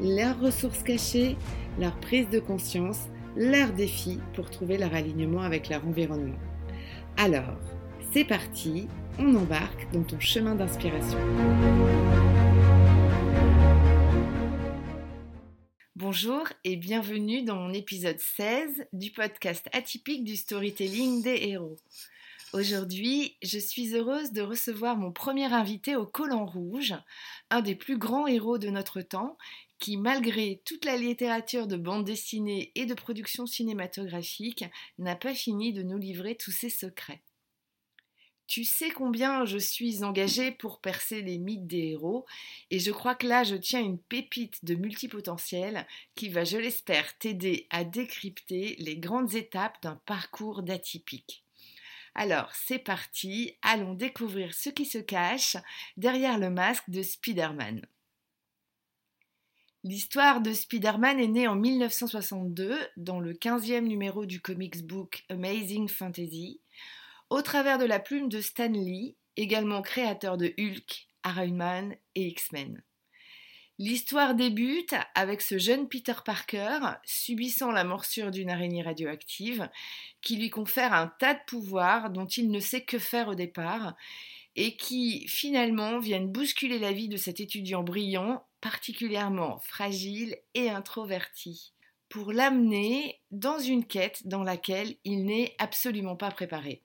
leurs ressources cachées, leur prise de conscience, leurs défis pour trouver leur alignement avec leur environnement. Alors, c'est parti, on embarque dans ton chemin d'inspiration. Bonjour et bienvenue dans mon épisode 16 du podcast atypique du storytelling des héros. Aujourd'hui, je suis heureuse de recevoir mon premier invité au Collant Rouge, un des plus grands héros de notre temps, qui, malgré toute la littérature de bande dessinée et de production cinématographique, n'a pas fini de nous livrer tous ses secrets. Tu sais combien je suis engagée pour percer les mythes des héros, et je crois que là je tiens une pépite de multipotentiel qui va, je l'espère, t'aider à décrypter les grandes étapes d'un parcours d'atypique. Alors, c'est parti, allons découvrir ce qui se cache derrière le masque de Spider-Man. L'histoire de Spider-Man est née en 1962 dans le 15e numéro du comics book Amazing Fantasy, au travers de la plume de Stan Lee, également créateur de Hulk, Iron Man et X-Men. L'histoire débute avec ce jeune Peter Parker subissant la morsure d'une araignée radioactive qui lui confère un tas de pouvoirs dont il ne sait que faire au départ et qui finalement viennent bousculer la vie de cet étudiant brillant, particulièrement fragile et introverti, pour l'amener dans une quête dans laquelle il n'est absolument pas préparé.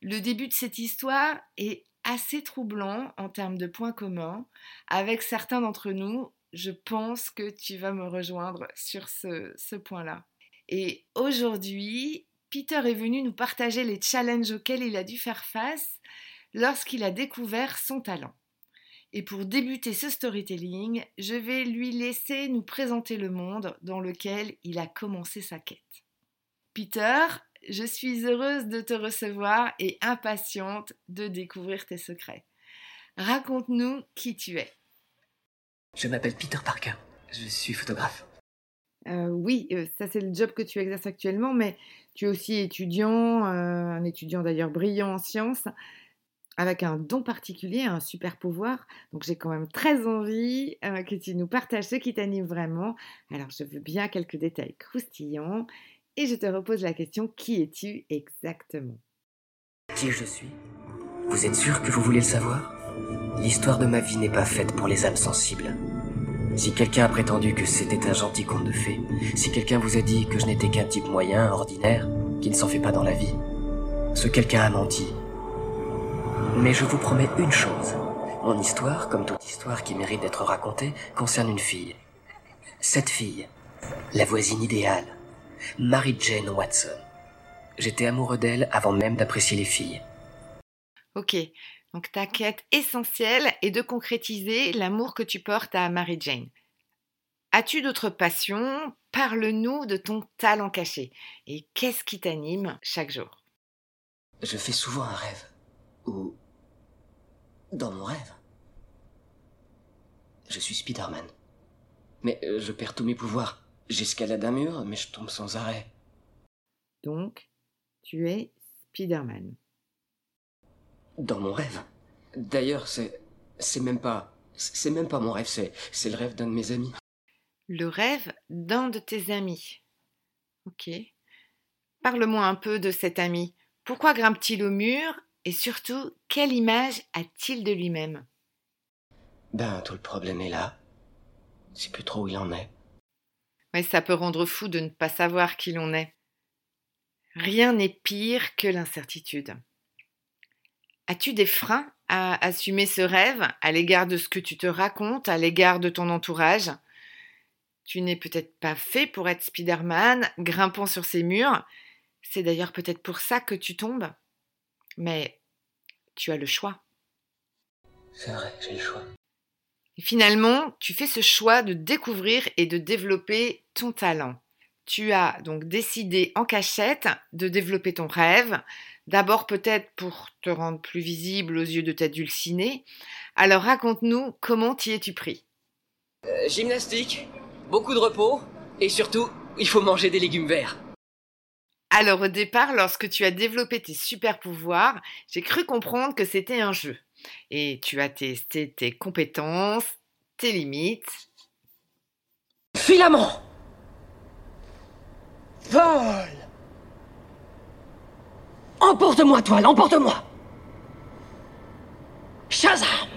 Le début de cette histoire est assez troublant en termes de points communs. Avec certains d'entre nous, je pense que tu vas me rejoindre sur ce, ce point-là. Et aujourd'hui, Peter est venu nous partager les challenges auxquels il a dû faire face lorsqu'il a découvert son talent. Et pour débuter ce storytelling, je vais lui laisser nous présenter le monde dans lequel il a commencé sa quête. Peter, je suis heureuse de te recevoir et impatiente de découvrir tes secrets. Raconte-nous qui tu es. Je m'appelle Peter Parker. Je suis photographe. Euh, oui, euh, ça c'est le job que tu exerces actuellement, mais tu es aussi étudiant, euh, un étudiant d'ailleurs brillant en sciences, avec un don particulier, un super pouvoir. Donc j'ai quand même très envie que tu nous partages ce qui t'anime vraiment. Alors je veux bien quelques détails croustillants et je te repose la question, qui es-tu exactement? Qui je suis? Vous êtes sûr que vous voulez le savoir? L'histoire de ma vie n'est pas faite pour les âmes sensibles. Si quelqu'un a prétendu que c'était un gentil conte de fées, si quelqu'un vous a dit que je n'étais qu'un type moyen, ordinaire, qui ne s'en fait pas dans la vie, ce quelqu'un a menti. Mais je vous promets une chose. Mon histoire, comme toute histoire qui mérite d'être racontée, concerne une fille. Cette fille, la voisine idéale, Mary Jane Watson. J'étais amoureux d'elle avant même d'apprécier les filles. Ok, donc ta quête essentielle est de concrétiser l'amour que tu portes à Mary Jane. As-tu d'autres passions? Parle-nous de ton talent caché. Et qu'est-ce qui t'anime chaque jour? Je fais souvent un rêve. Ou... Dans mon rêve. Je suis Spider-Man. Mais euh, je perds tous mes pouvoirs. J'escalade un mur, mais je tombe sans arrêt. Donc, tu es Spider-Man. Dans mon rêve. D'ailleurs, c'est. C'est même pas. C'est même pas mon rêve, c'est. C'est le rêve d'un de mes amis. Le rêve d'un de tes amis. Ok. Parle-moi un peu de cet ami. Pourquoi grimpe-t-il au mur Et surtout, quelle image a-t-il de lui-même? Ben, tout le problème est là. C'est plus trop où il en est. Mais ça peut rendre fou de ne pas savoir qui l'on est. Rien n'est pire que l'incertitude. As-tu des freins à assumer ce rêve à l'égard de ce que tu te racontes, à l'égard de ton entourage? Tu n'es peut-être pas fait pour être Spider-Man, grimpant sur ces murs. C'est d'ailleurs peut-être pour ça que tu tombes. Mais tu as le choix. C'est vrai, j'ai le choix. Finalement, tu fais ce choix de découvrir et de développer ton talent. Tu as donc décidé en cachette de développer ton rêve, d'abord peut-être pour te rendre plus visible aux yeux de ta dulcinée. Alors raconte-nous comment t'y es-tu pris? Euh, Gymnastique, beaucoup de repos, et surtout, il faut manger des légumes verts. Alors au départ, lorsque tu as développé tes super pouvoirs, j'ai cru comprendre que c'était un jeu. Et tu as testé tes compétences, tes limites. Filament. Vol. Emporte-moi, toile, emporte-moi. Shazam.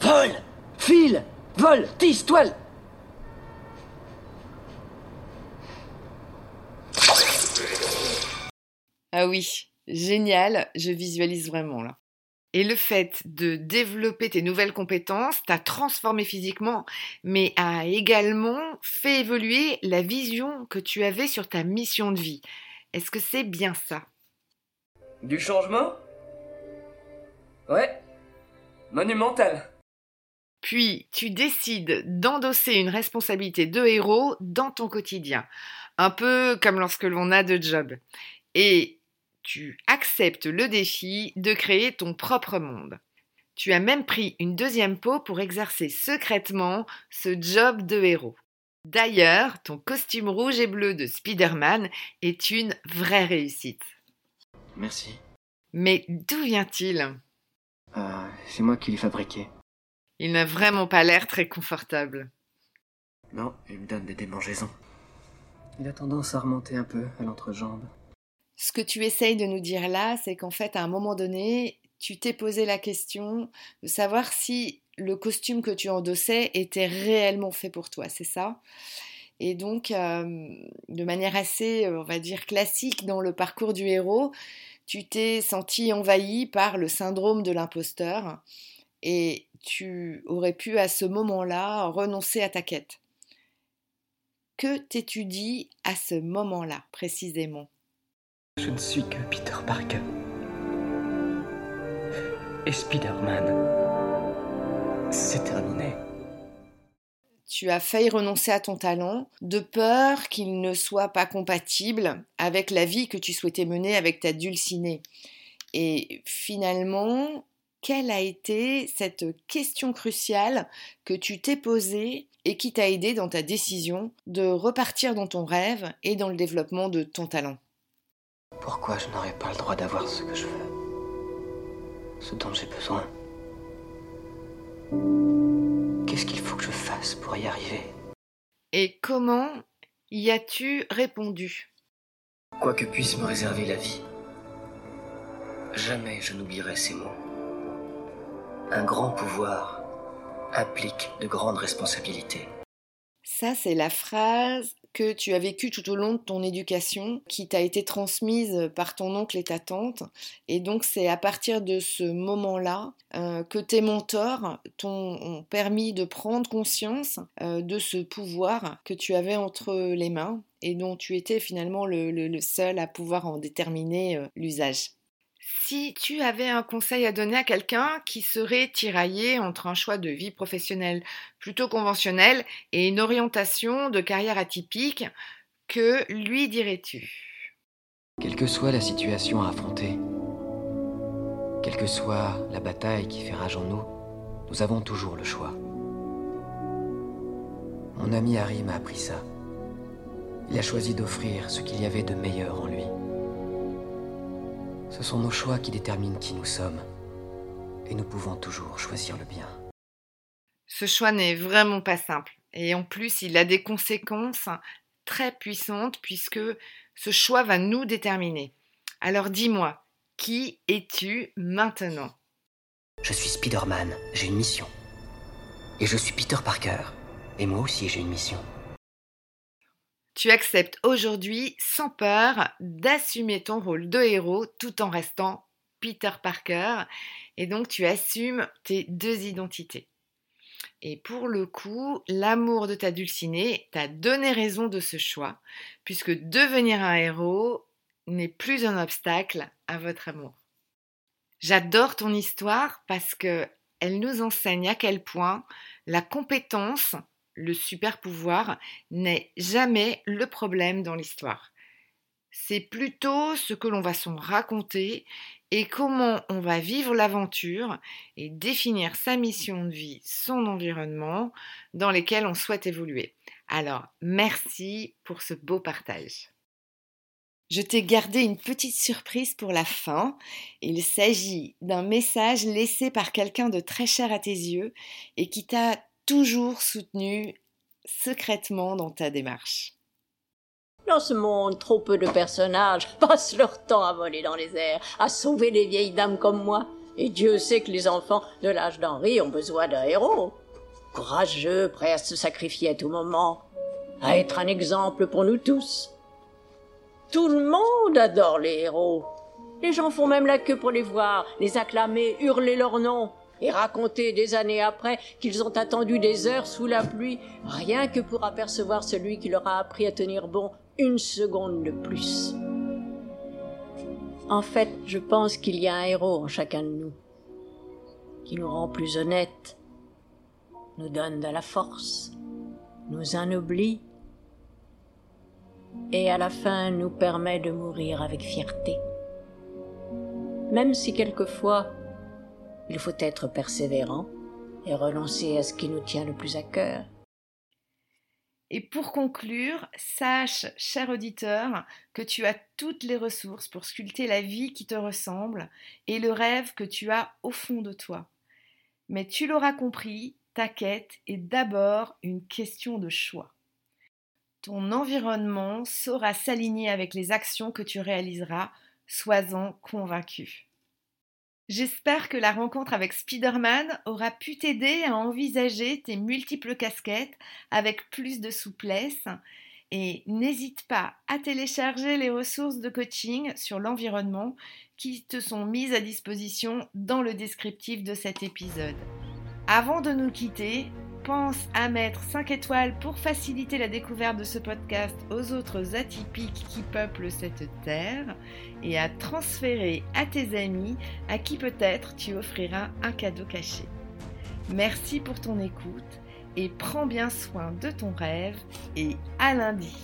Vol. File Vol. Tisse, toile. Ah oui, génial, je visualise vraiment là. Et le fait de développer tes nouvelles compétences t'a transformé physiquement, mais a également fait évoluer la vision que tu avais sur ta mission de vie. Est-ce que c'est bien ça? Du changement? Ouais. Monumental. Puis tu décides d'endosser une responsabilité de héros dans ton quotidien, un peu comme lorsque l'on a deux jobs. Et tu acceptes le défi de créer ton propre monde. Tu as même pris une deuxième peau pour exercer secrètement ce job de héros. D'ailleurs, ton costume rouge et bleu de Spider-Man est une vraie réussite. Merci. Mais d'où vient-il? Euh, C'est moi qui l'ai fabriqué. Il n'a vraiment pas l'air très confortable. Non, il me donne des démangeaisons. Il a tendance à remonter un peu à l'entrejambe. Ce que tu essayes de nous dire là, c'est qu'en fait, à un moment donné, tu t'es posé la question de savoir si le costume que tu endossais était réellement fait pour toi, c'est ça? Et donc, euh, de manière assez, on va dire, classique dans le parcours du héros, tu t'es senti envahi par le syndrome de l'imposteur et tu aurais pu à ce moment-là renoncer à ta quête. Que t'es-tu dit à ce moment-là précisément? Je ne suis que Peter Parker. Et Spider-Man, c'est terminé. Tu as failli renoncer à ton talent de peur qu'il ne soit pas compatible avec la vie que tu souhaitais mener avec ta dulcinée. Et finalement, quelle a été cette question cruciale que tu t'es posée et qui t'a aidé dans ta décision de repartir dans ton rêve et dans le développement de ton talent? Pourquoi je n'aurais pas le droit d'avoir ce que je veux Ce dont j'ai besoin? Qu'est-ce qu'il faut que je fasse pour y arriver? Et comment y as-tu répondu? Quoi que puisse me réserver la vie, jamais je n'oublierai ces mots. Un grand pouvoir implique de grandes responsabilités. Ça, c'est la phrase que tu as vécue tout au long de ton éducation, qui t'a été transmise par ton oncle et ta tante. Et donc, c'est à partir de ce moment-là euh, que tes mentors t'ont permis de prendre conscience euh, de ce pouvoir que tu avais entre les mains et dont tu étais finalement le, seul à pouvoir en déterminer euh, l'usage. Si tu avais un conseil à donner à quelqu'un qui serait tiraillé entre un choix de vie professionnelle plutôt conventionnel et une orientation de carrière atypique, que lui dirais-tu? Quelle que soit la situation à affronter, quelle que soit la bataille qui fait rage en nous, nous avons toujours le choix. Mon ami Harry m'a appris ça. Il a choisi d'offrir ce qu'il y avait de meilleur en lui. Ce sont nos choix qui déterminent qui nous sommes. Et nous pouvons toujours choisir le bien. Ce choix n'est vraiment pas simple. Et en plus, il a des conséquences très puissantes puisque ce choix va nous déterminer. Alors dis-moi, qui es-tu maintenant? Je suis Spider-Man, j'ai une mission. Et je suis Peter Parker. Et moi aussi j'ai une mission tu acceptes aujourd'hui sans peur d'assumer ton rôle de héros tout en restant Peter Parker et donc tu assumes tes deux identités. Et pour le coup, l'amour de ta dulcinée t'a donné raison de ce choix, puisque devenir un héros n'est plus un obstacle à votre amour. J'adore ton histoire parce que elle nous enseigne à quel point la compétence, le super pouvoir, n'est jamais le problème dans l'histoire. C'est plutôt ce que l'on va s'en raconter et comment on va vivre l'aventure et définir sa mission de vie, son environnement dans lesquels on souhaite évoluer. Alors, merci pour ce beau partage. Je t'ai gardé une petite surprise pour la fin. Il s'agit d'un message laissé par quelqu'un de très cher à tes yeux et qui t'a toujours soutenu secrètement dans ta démarche. Dans ce monde, trop peu de personnages passent leur temps à voler dans les airs, à sauver les vieilles dames comme moi. Et Dieu sait que les enfants de l'âge d'Henri ont besoin d'un héros. Courageux, prêt à se sacrifier à tout moment, à être un exemple pour nous tous. Tout le monde adore les héros. Les gens font même la queue pour les voir, les acclamer, hurler leur nom, et raconter des années après qu'ils ont attendu des heures sous la pluie, rien que pour apercevoir celui qui leur a appris à tenir bon une seconde de plus. En fait, je pense qu'il y a un héros en chacun de nous, qui nous rend plus honnêtes, nous donne de la force, nous anoblit et à la fin nous permet de mourir avec fierté. Même si quelquefois il faut être persévérant et renoncer à ce qui nous tient le plus à cœur. Et pour conclure, sache, cher auditeur, que tu as toutes les ressources pour sculpter la vie qui te ressemble et le rêve que tu as au fond de toi. Mais tu l'auras compris, ta quête est d'abord une question de choix. Ton environnement saura s'aligner avec les actions que tu réaliseras, sois-en convaincu. J'espère que la rencontre avec Spider-Man aura pu t'aider à envisager tes multiples casquettes avec plus de souplesse et n'hésite pas à télécharger les ressources de coaching sur l'environnement qui te sont mises à disposition dans le descriptif de cet épisode. Avant de nous quitter, pense à mettre 5 étoiles pour faciliter la découverte de ce podcast aux autres atypiques qui peuplent cette terre et à transférer à tes amis à qui peut-être tu offriras un cadeau caché. Merci pour ton écoute et prends bien soin de ton rêve et à lundi.